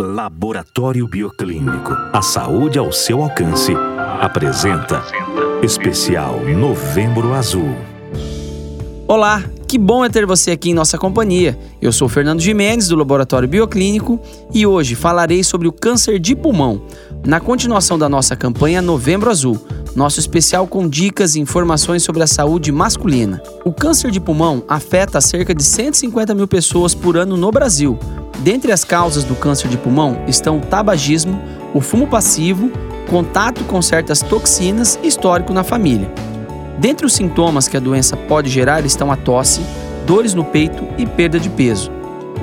Laboratório Bioclínico. A saúde ao seu alcance. Apresenta Especial Novembro Azul. Olá, que bom é ter você aqui em nossa companhia. Eu sou Fernando Jimenez, do Laboratório Bioclínico, e hoje falarei sobre o câncer de pulmão, na continuação da nossa campanha Novembro Azul, nosso especial com dicas e informações sobre a saúde masculina. O câncer de pulmão afeta cerca de 150 mil pessoas por ano no Brasil Dentre as causas do câncer de pulmão estão o tabagismo, o fumo passivo, contato com certas toxinas e histórico na família. Dentre os sintomas que a doença pode gerar estão a tosse, dores no peito e perda de peso.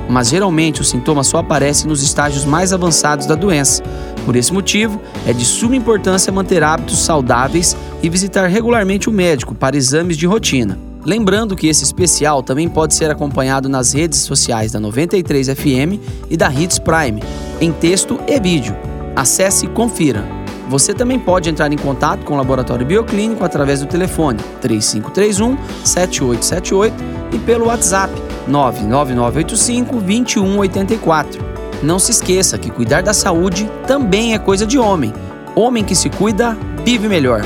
Mas geralmente os sintomas só aparecem nos estágios mais avançados da doença. Por esse motivo, é de suma importância manter hábitos saudáveis e visitar regularmente o médico para exames de rotina. Lembrando que esse especial também pode ser acompanhado nas redes sociais da 93 FM e da Hits Prime, em texto e vídeo. Acesse e confira. Você também pode entrar em contato com o Laboratório Bioclínico através do telefone 3531 7878 e pelo WhatsApp 99985 2184. Não se esqueça que cuidar da saúde também é coisa de homem. Homem que se cuida, vive melhor.